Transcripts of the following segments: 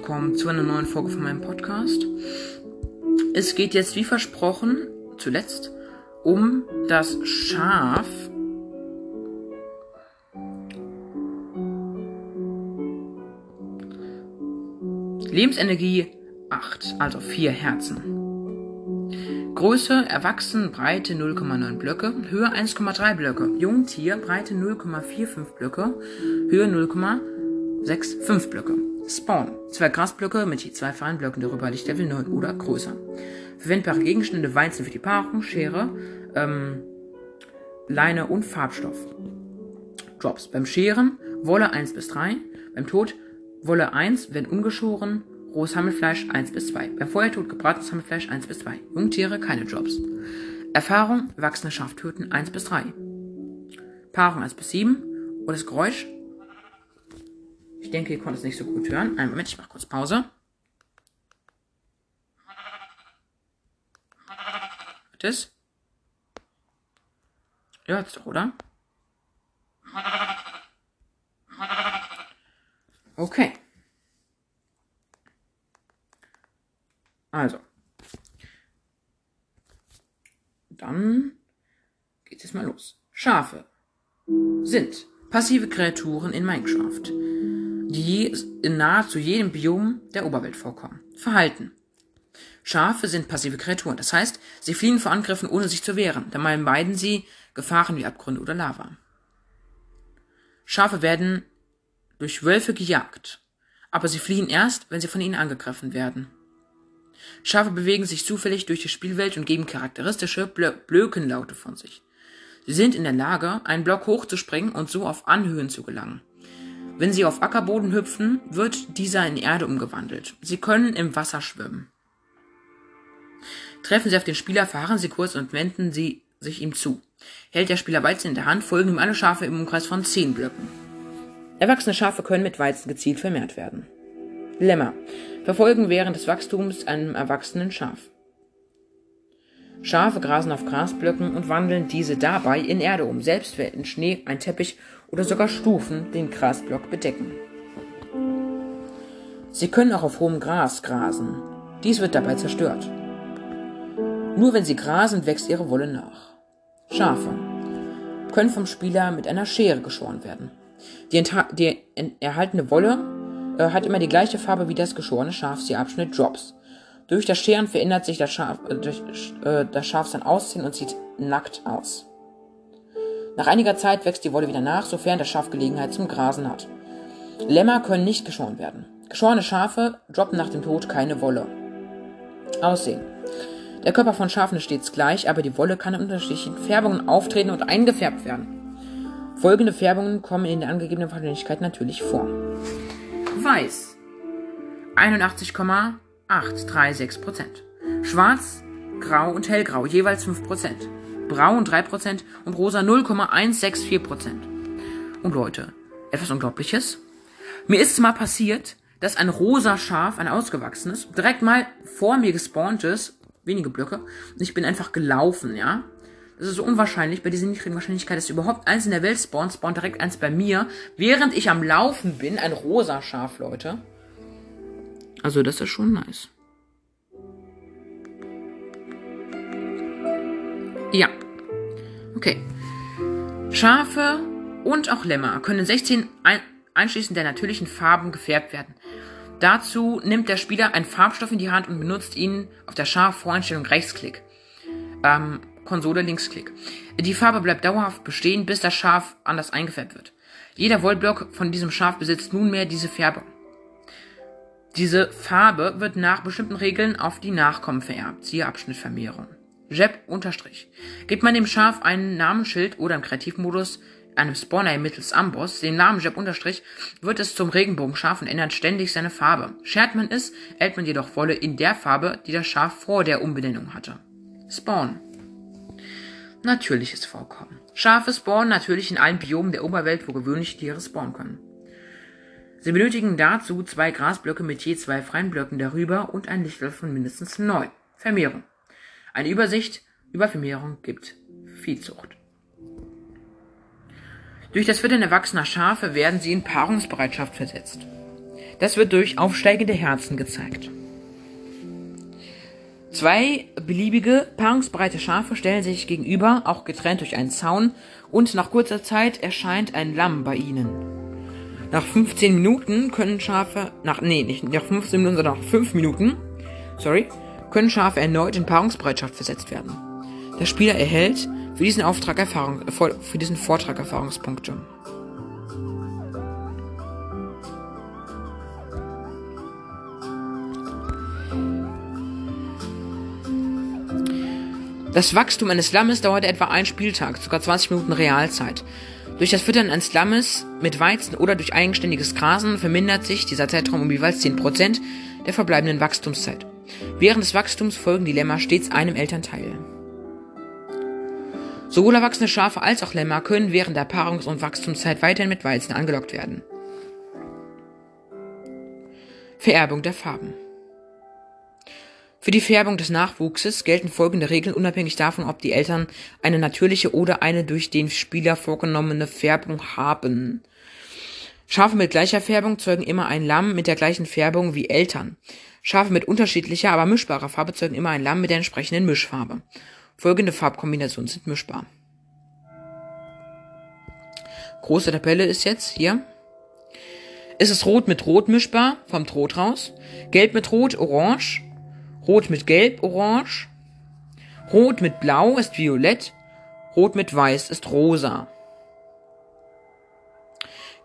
willkommen zu einer neuen Folge von meinem Podcast. Es geht jetzt wie versprochen, zuletzt, um das Schaf. Lebensenergie 8, also 4 Herzen. Größe erwachsen, Breite 0,9 Blöcke, Höhe 1,3 Blöcke, Jungtier, Breite 0,45 Blöcke, Höhe 0,65 Blöcke. Spawn. Zwei Grasblöcke mit je zwei Feinblöcken, darüber liegt Level 9 oder größer. Verwendbare Gegenstände, Weizen für die Paarung, Schere, ähm, Leine und Farbstoff. Drops. Beim Scheren Wolle 1 bis 3, beim Tod Wolle 1, wenn ungeschoren, rohes Hammelfleisch 1 bis 2. Beim Feuertod gebratenes Hammelfleisch 1 bis 2. Jungtiere keine Drops. Erfahrung, wachsende Schaftöten 1 bis 3. Paarung 1 bis 7. Und das Geräusch ich denke, ihr konntet es nicht so gut hören. Einen Moment, ich mache kurz Pause. Hört es? Ihr hört es doch, oder? Okay. Also. Dann geht es mal los. Schafe sind passive Kreaturen in Minecraft die in nahezu jedem Biom der Oberwelt vorkommen. Verhalten. Schafe sind passive Kreaturen, das heißt, sie fliehen vor Angriffen, ohne sich zu wehren, dabei meiden sie Gefahren wie Abgründe oder Lava. Schafe werden durch Wölfe gejagt, aber sie fliehen erst, wenn sie von ihnen angegriffen werden. Schafe bewegen sich zufällig durch die Spielwelt und geben charakteristische Blö Blökenlaute von sich. Sie sind in der Lage, einen Block hochzuspringen und so auf Anhöhen zu gelangen. Wenn sie auf Ackerboden hüpfen, wird dieser in Erde umgewandelt. Sie können im Wasser schwimmen. Treffen sie auf den Spieler, fahren sie kurz und wenden sie sich ihm zu. Hält der Spieler Weizen in der Hand, folgen ihm alle Schafe im Umkreis von 10 Blöcken. Erwachsene Schafe können mit Weizen gezielt vermehrt werden. Lämmer verfolgen während des Wachstums einem erwachsenen Schaf. Schafe grasen auf Grasblöcken und wandeln diese dabei in Erde um, selbst wenn Schnee, ein Teppich oder sogar Stufen den Grasblock bedecken. Sie können auch auf hohem Gras grasen. Dies wird dabei zerstört. Nur wenn sie grasen, wächst ihre Wolle nach. Schafe können vom Spieler mit einer Schere geschoren werden. Die, die erhaltene Wolle äh, hat immer die gleiche Farbe wie das geschorene Schaf, sie Abschnitt Drops. Durch das Scheren verändert sich das Schaf, äh, durch, äh, das Schaf sein Aussehen und sieht nackt aus. Nach einiger Zeit wächst die Wolle wieder nach, sofern das Schaf Gelegenheit zum Grasen hat. Lämmer können nicht geschoren werden. Geschorene Schafe droppen nach dem Tod keine Wolle. Aussehen. Der Körper von Schafen ist stets gleich, aber die Wolle kann in unterschiedlichen Färbungen auftreten und eingefärbt werden. Folgende Färbungen kommen in der angegebenen Wahrscheinlichkeit natürlich vor. Weiß 81,836%. Schwarz, Grau und Hellgrau jeweils 5% braun 3% und rosa 0,164%. Und Leute, etwas Unglaubliches. Mir ist mal passiert, dass ein rosa Schaf, ein ausgewachsenes, direkt mal vor mir gespawnt ist, wenige Blöcke, und ich bin einfach gelaufen, ja. Das ist so unwahrscheinlich, bei dieser niedrigen Wahrscheinlichkeit, dass überhaupt eins in der Welt spawnt, spawnt direkt eins bei mir, während ich am Laufen bin, ein rosa Schaf, Leute. Also das ist schon nice. Ja. Okay. Schafe und auch Lämmer können 16 ein einschließend der natürlichen Farben gefärbt werden. Dazu nimmt der Spieler einen Farbstoff in die Hand und benutzt ihn auf der Schaf-Voreinstellung Rechtsklick. Ähm, Konsole Linksklick. Die Farbe bleibt dauerhaft bestehen, bis das Schaf anders eingefärbt wird. Jeder Wollblock von diesem Schaf besitzt nunmehr diese Färbe. Diese Farbe wird nach bestimmten Regeln auf die Nachkommen vererbt. Siehe Abschnittvermehrung. Jeb unterstrich. Gibt man dem Schaf einen Namensschild oder im Kreativmodus einem Spawner mittels Amboss den Namen Jeb unterstrich, wird es zum Regenbogenschaf und ändert ständig seine Farbe. Schert man es, erhält man jedoch Wolle in der Farbe, die das Schaf vor der Umbenennung hatte. Spawn. Natürliches Vorkommen. Schafe spawnen natürlich in allen Biomen der Oberwelt, wo gewöhnliche Tiere spawnen können. Sie benötigen dazu zwei Grasblöcke mit je zwei freien Blöcken darüber und ein Lichtlevel von mindestens neun. Vermehrung. Eine Übersicht über Vermehrung gibt Viehzucht. Durch das Füttern erwachsener Schafe werden sie in Paarungsbereitschaft versetzt. Das wird durch aufsteigende Herzen gezeigt. Zwei beliebige, paarungsbereite Schafe stellen sich gegenüber, auch getrennt durch einen Zaun, und nach kurzer Zeit erscheint ein Lamm bei ihnen. Nach 15 Minuten können Schafe, nach, nee, nicht nach 15 Minuten, sondern nach 5 Minuten, sorry, können Schafe erneut in Paarungsbereitschaft versetzt werden. Der Spieler erhält für diesen Auftrag Erfahrung, für diesen Vortrag Erfahrungspunkte. Das Wachstum eines Lammes dauert etwa ein Spieltag, sogar 20 Minuten Realzeit. Durch das Füttern eines Lammes mit Weizen oder durch eigenständiges Grasen vermindert sich dieser Zeitraum um jeweils 10% der verbleibenden Wachstumszeit. Während des Wachstums folgen die Lämmer stets einem Elternteil. Sowohl erwachsene Schafe als auch Lämmer können während der Paarungs- und Wachstumszeit weiterhin mit Weizen angelockt werden. Vererbung der Farben. Für die Färbung des Nachwuchses gelten folgende Regeln unabhängig davon, ob die Eltern eine natürliche oder eine durch den Spieler vorgenommene Färbung haben. Schafe mit gleicher Färbung zeugen immer ein Lamm mit der gleichen Färbung wie Eltern. Schafe mit unterschiedlicher, aber mischbarer Farbe zeugen immer ein Lamm mit der entsprechenden Mischfarbe. Folgende Farbkombinationen sind mischbar. Große Tabelle ist jetzt hier. Ist es Rot mit Rot mischbar, kommt Rot raus. Gelb mit Rot, Orange, Rot mit Gelb, Orange. Rot mit Blau ist Violett. Rot mit Weiß ist Rosa.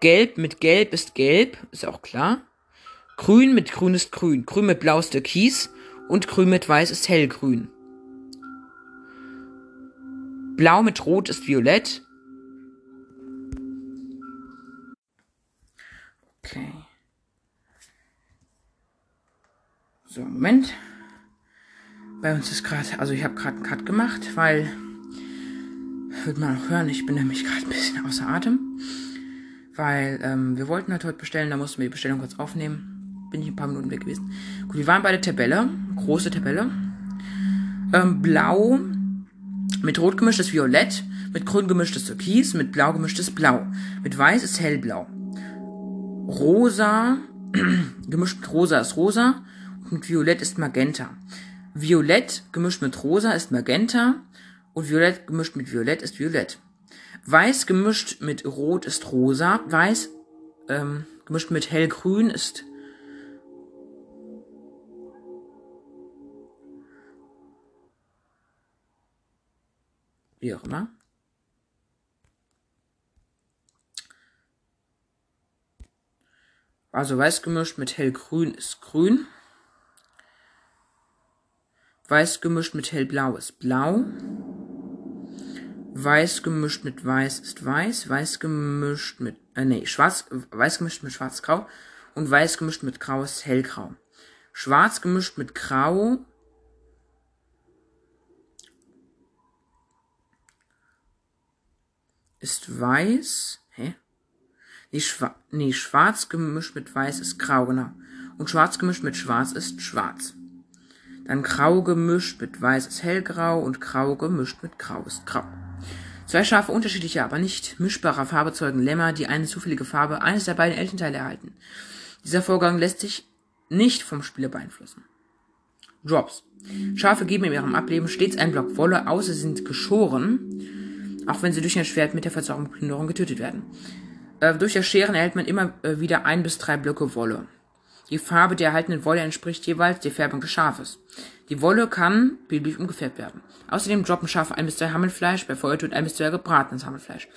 Gelb mit Gelb ist Gelb, ist auch klar. Grün mit Grün ist Grün. Grün mit Blau ist Türkis. Und Grün mit Weiß ist Hellgrün. Blau mit Rot ist Violett. Okay. So, Moment bei uns ist gerade, also ich habe gerade einen Cut gemacht, weil, wird man auch hören, ich bin nämlich gerade ein bisschen außer Atem. Weil ähm, wir wollten halt heute bestellen, da mussten wir die Bestellung kurz aufnehmen. Bin ich ein paar Minuten weg gewesen. Gut, wir waren bei der Tabelle, große Tabelle. Ähm, blau mit rot gemischtes Violett, mit grün gemischtes Türkis, mit blau gemischtes Blau. Mit weiß ist hellblau. Rosa, gemischt mit rosa ist rosa und mit violett ist magenta. Violett gemischt mit Rosa ist Magenta und Violett gemischt mit Violett ist Violett. Weiß gemischt mit Rot ist Rosa. Weiß ähm, gemischt mit Hellgrün ist wie auch immer. Also weiß gemischt mit hellgrün ist grün. Weiß gemischt mit hellblau ist blau. Weiß gemischt mit weiß ist weiß. Weiß gemischt mit, äh, nee, schwarz, weiß gemischt mit schwarz-grau. Und weiß gemischt mit grau ist hellgrau. Schwarz gemischt mit grau ist weiß. Hä? Nee, schwa nee, schwarz gemischt mit weiß ist grau, genau. Und schwarz gemischt mit schwarz ist schwarz. Dann grau gemischt mit weiß ist hellgrau und grau gemischt mit grau ist grau. Zwei Schafe unterschiedlicher, aber nicht mischbarer Farbe zeugen Lämmer, die eine zufällige Farbe eines der beiden Elternteile erhalten. Dieser Vorgang lässt sich nicht vom Spieler beeinflussen. Drops. Schafe geben in ihrem Ableben stets einen Block Wolle, außer sie sind geschoren, auch wenn sie durch ein Schwert mit der Verzauberung Plünderung getötet werden. Äh, durch das Scheren erhält man immer äh, wieder ein bis drei Blöcke Wolle. Die Farbe der erhaltenen Wolle entspricht jeweils der Färbung des Schafes. Die Wolle kann beliebig umgefärbt werden. Außerdem droppen Schafe ein bis zwei Hammelfleisch, bei Feuertod ein bis zwei gebratenes Hammelfleisch.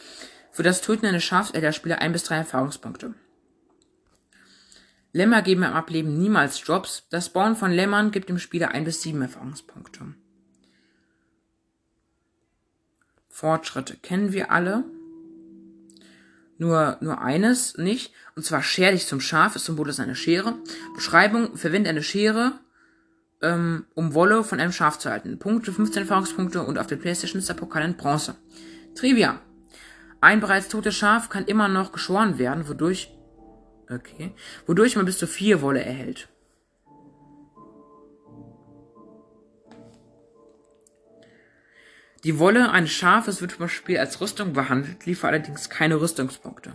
Für das Töten eines Schafs erhält der Spieler ein bis drei Erfahrungspunkte. Lämmer geben im Ableben niemals Drops. Das Spawnen von Lämmern gibt dem Spieler ein bis sieben Erfahrungspunkte. Fortschritte kennen wir alle. Nur, nur eines nicht, und zwar scher dich zum Schaf, ist Symbol ist eine Schere. Beschreibung, verwende eine Schere, ähm, um Wolle von einem Schaf zu halten. Punkte, 15 Erfahrungspunkte und auf der Playstation ist der Pokal in Bronze. Trivia. Ein bereits totes Schaf kann immer noch geschoren werden, wodurch, okay, wodurch man bis zu vier Wolle erhält. Die Wolle eines Schafes wird vom Spiel als Rüstung behandelt, liefert allerdings keine Rüstungspunkte.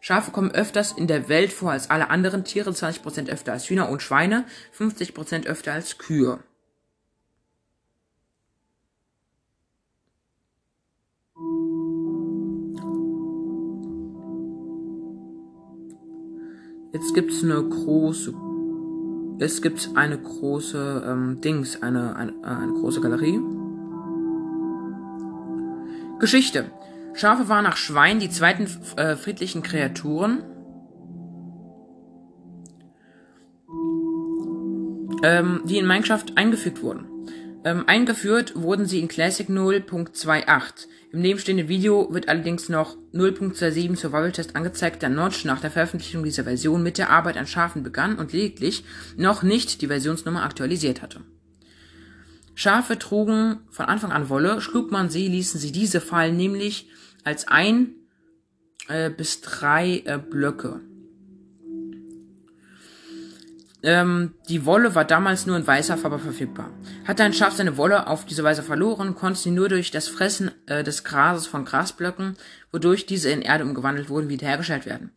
Schafe kommen öfters in der Welt vor als alle anderen Tiere, 20% öfter als Hühner und Schweine, 50% öfter als Kühe. Jetzt gibt's eine große, es gibt eine große ähm, Dings, eine, eine, äh, eine große Galerie. Geschichte. Schafe waren nach Schweinen die zweiten äh, friedlichen Kreaturen. Ähm, die in Minecraft eingefügt wurden. Ähm, eingeführt wurden sie in Classic 0.28. Im nebenstehenden Video wird allerdings noch 0.27 Survival Test angezeigt, da Notch nach der Veröffentlichung dieser Version mit der Arbeit an Schafen begann und lediglich noch nicht die Versionsnummer aktualisiert hatte. Schafe trugen von Anfang an Wolle, schlug man sie, ließen sie diese fallen, nämlich als ein äh, bis drei äh, Blöcke. Ähm, die Wolle war damals nur in weißer Farbe verfügbar. Hatte ein Schaf seine Wolle auf diese Weise verloren, konnte sie nur durch das Fressen äh, des Grases von Grasblöcken, wodurch diese in Erde umgewandelt wurden, wiederhergestellt werden.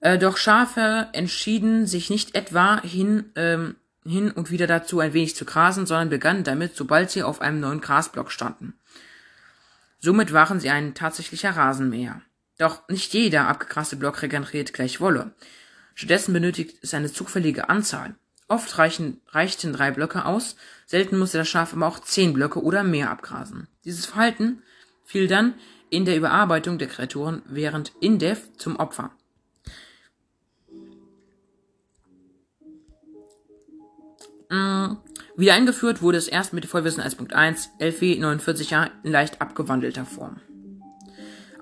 Äh, doch Schafe entschieden sich nicht etwa hin, ähm, hin und wieder dazu, ein wenig zu grasen, sondern begannen damit, sobald sie auf einem neuen Grasblock standen. Somit waren sie ein tatsächlicher Rasenmäher. Doch nicht jeder abgegraste Block regeneriert gleich Wolle. Stattdessen benötigt es eine zufällige Anzahl. Oft reichen, reichten drei Blöcke aus, selten musste das Schaf aber auch zehn Blöcke oder mehr abgrasen. Dieses Verhalten fiel dann in der Überarbeitung der Kreaturen während Indef zum Opfer. Mm, wieder eingeführt wurde es erst mit Vollwissen 1.1, LV 49 Jahre in leicht abgewandelter Form.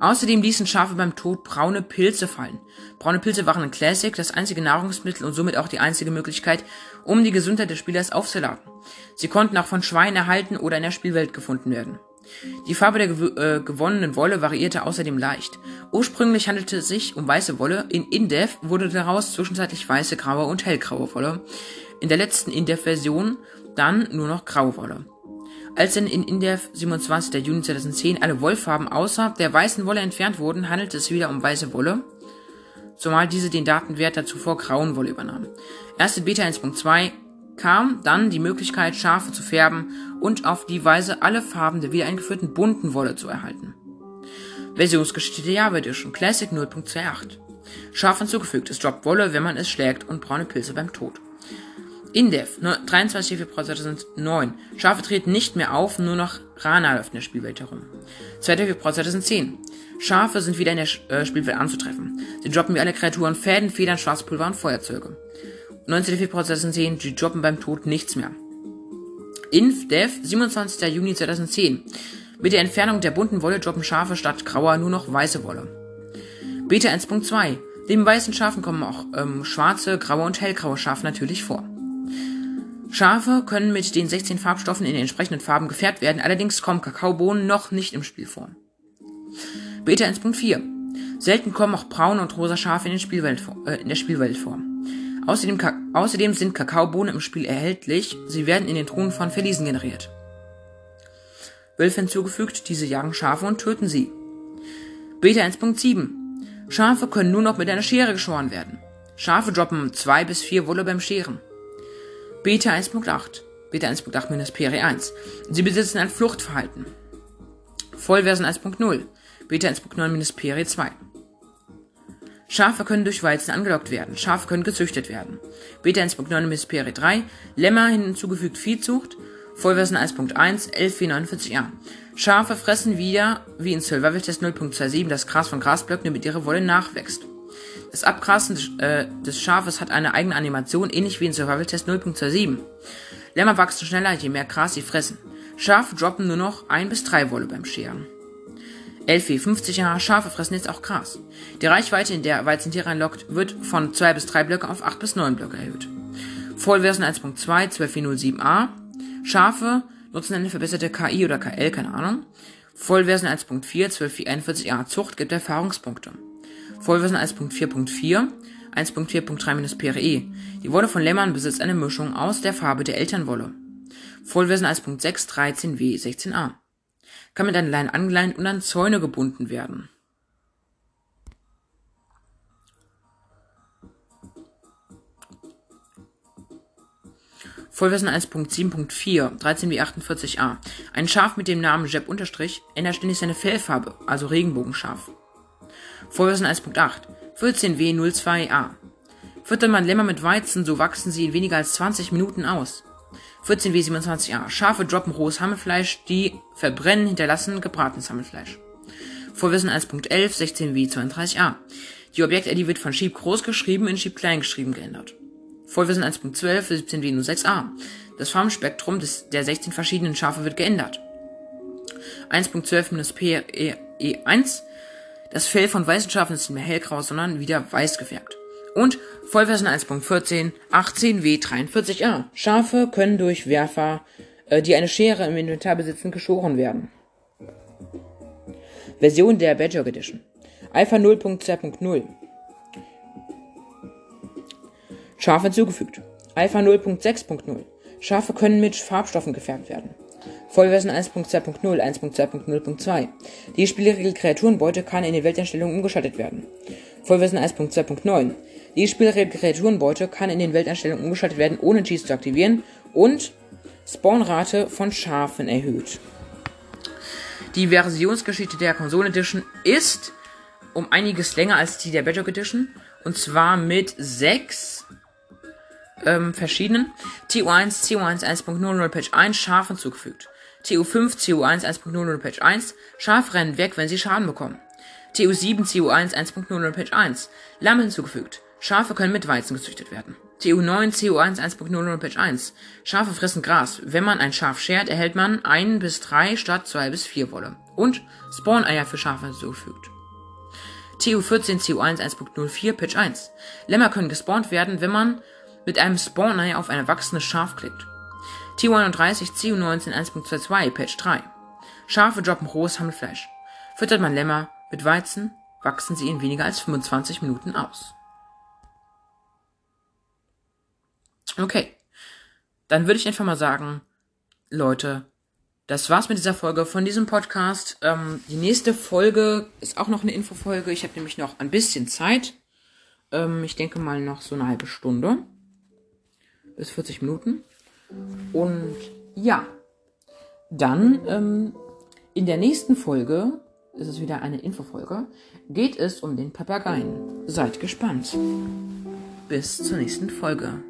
Außerdem ließen Schafe beim Tod braune Pilze fallen. Braune Pilze waren in Classic das einzige Nahrungsmittel und somit auch die einzige Möglichkeit, um die Gesundheit des Spielers aufzuladen. Sie konnten auch von Schweinen erhalten oder in der Spielwelt gefunden werden. Die Farbe der gew äh, gewonnenen Wolle variierte außerdem leicht. Ursprünglich handelte es sich um weiße Wolle, in Indef wurde daraus zwischenzeitlich weiße, graue und hellgraue Wolle. In der letzten Indef-Version dann nur noch Grauwolle. Als dann in Indef 27. Juni 2010 alle Wollfarben außer der weißen Wolle entfernt wurden, handelte es wieder um weiße Wolle, zumal diese den Datenwert der zuvor grauen Wolle übernahm. Erst in Beta 1.2 kam dann die Möglichkeit, Schafe zu färben und auf die Weise alle Farben der wiedereingeführten bunten Wolle zu erhalten. Versionsgeschichte der Java Edition Classic 0.28 Schaf hinzugefügt, es droppt Wolle, wenn man es schlägt und braune Pilze beim Tod. Indef, 23. Februar 2009. Schafe treten nicht mehr auf, nur noch Rana läuft in der Spielwelt herum. 2. Februar 2010. Schafe sind wieder in der äh, Spielwelt anzutreffen. Sie droppen wie alle Kreaturen Fäden, Federn, Schwarzpulver und Feuerzeuge. 19. Februar 2010. Sie droppen beim Tod nichts mehr. Inf-Dev, 27. Juni 2010. Mit der Entfernung der bunten Wolle droppen Schafe statt grauer nur noch weiße Wolle. Beta 1.2. Neben weißen Schafen kommen auch ähm, schwarze, graue und hellgraue Schafe natürlich vor. Schafe können mit den 16 Farbstoffen in den entsprechenden Farben gefärbt werden, allerdings kommen Kakaobohnen noch nicht im Spiel vor. Beta 1.4 Selten kommen auch braune und rosa Schafe in, den Spielwelt, äh, in der Spielwelt vor. Außerdem, außerdem sind Kakaobohnen im Spiel erhältlich, sie werden in den Truhen von Verliesen generiert. Wölfe hinzugefügt, diese jagen Schafe und töten sie. Beta 1.7 Schafe können nur noch mit einer Schere geschoren werden. Schafe droppen 2 bis 4 Wolle beim Scheren. Beta 1.8. Beta 1.8 minus PRE 1. Sie besitzen ein Fluchtverhalten. Vollversion 1.0. Beta 1.9 minus PRE 2. Schafe können durch Weizen angelockt werden. Schafe können gezüchtet werden. Beta 1.9 minus PRE 3. Lämmer hinzugefügt Viehzucht. Vollversion 1.1 1149a. Schafe fressen wieder, wie in Survival Test 0.27, das Gras von Grasblöcken, damit ihre Wolle nachwächst. Das Abgrasen des, äh, des Schafes hat eine eigene Animation, ähnlich wie in Survival Test 0.27. Lämmer wachsen schneller, je mehr Gras sie fressen. Schafe droppen nur noch ein bis drei Wolle beim Scheren. Elfi, 50 Jahre Schafe fressen jetzt auch Gras. Die Reichweite, in der Weizentiere einloggt, wird von 2 bis 3 Blöcke auf 8 bis 9 Blöcke erhöht. Vollversion 1.2, 12407a. Schafe nutzen eine verbesserte KI oder KL, keine Ahnung. Vollversion 1.4, 12441a Zucht gibt Erfahrungspunkte. Vollversion 1.4.4, 1.4.3 PRE. Die Wolle von Lämmern besitzt eine Mischung aus der Farbe der Elternwolle. Vollversion 1.6 13w 16a kann mit an Leinen angeleint und an Zäune gebunden werden. Vollversion 1.7.4, 13b48a. Ein Schaf mit dem Namen Jeb unterstrich ändert ständig seine Fellfarbe, also Regenbogenschaf. Vollversion 1.8, 14w02a. Füttert man Lämmer mit Weizen, so wachsen sie in weniger als 20 Minuten aus. 14w27a. Schafe droppen rohes Hammelfleisch, die verbrennen, hinterlassen gebratenes Hammelfleisch. Vorwissen 1.11, 16w32a. Die Objekt-ID wird von Sheep groß geschrieben in Sheep klein geschrieben geändert. Vollwissen 1.12, 17w06a. Das Farmspektrum des, der 16 verschiedenen Schafe wird geändert. 1.12-PE1. E das Fell von weißen Schafen ist nicht mehr hellgrau, sondern wieder weiß gefärbt. Und Vollversion 1.14, 18w43a. Schafe können durch Werfer, äh, die eine Schere im Inventar besitzen, geschoren werden. Version der Badger Edition. Alpha 0.2.0. Schafe hinzugefügt. Alpha 0.6.0. Schafe können mit Farbstoffen gefärbt werden. Vollversion 1.2.0, 1.2.0.2. Die Spielregel Kreaturenbeute kann in den Welteinstellungen umgeschaltet werden. Vollversion 1.2.9. Die Spielregel Kreaturenbeute kann in den Welteinstellungen umgeschaltet werden, ohne Cheese zu aktivieren und Spawnrate von Schafen erhöht. Die Versionsgeschichte der Console Edition ist um einiges länger als die der Bedrock Edition. Und zwar mit sechs ähm, verschiedenen TU1, TU1 1.00 Patch 1 scharf hinzugefügt. TU5, TU1 1.00 Patch 1 scharf rennen weg, wenn sie Schaden bekommen. TU7, TU1 1.00 Patch 1 Lamm hinzugefügt. Schafe können mit Weizen gezüchtet werden. TU9, CU1 1.00 Patch 1. Schafe fressen Gras. Wenn man ein Schaf schert, erhält man 1 bis 3 statt 2 bis 4 Wolle. Und Spawn-Eier für Schafe hinzugefügt. TU14 CU1 1.04 Patch 1. Lämmer können gespawnt werden, wenn man mit einem Spawn-Ei auf ein erwachsenes Schaf klickt. TU31 CU19 1.22 Patch 3. Schafe droppen rohes Hammelfleisch. Füttert man Lämmer mit Weizen, wachsen sie in weniger als 25 Minuten aus. Okay. Dann würde ich einfach mal sagen, Leute, das war's mit dieser Folge von diesem Podcast. Ähm, die nächste Folge ist auch noch eine Infofolge. Ich habe nämlich noch ein bisschen Zeit. Ähm, ich denke mal noch so eine halbe Stunde. Bis 40 Minuten. Und ja, dann ähm, in der nächsten Folge, ist es wieder eine Infofolge, geht es um den Papageien. Seid gespannt. Bis zur nächsten Folge.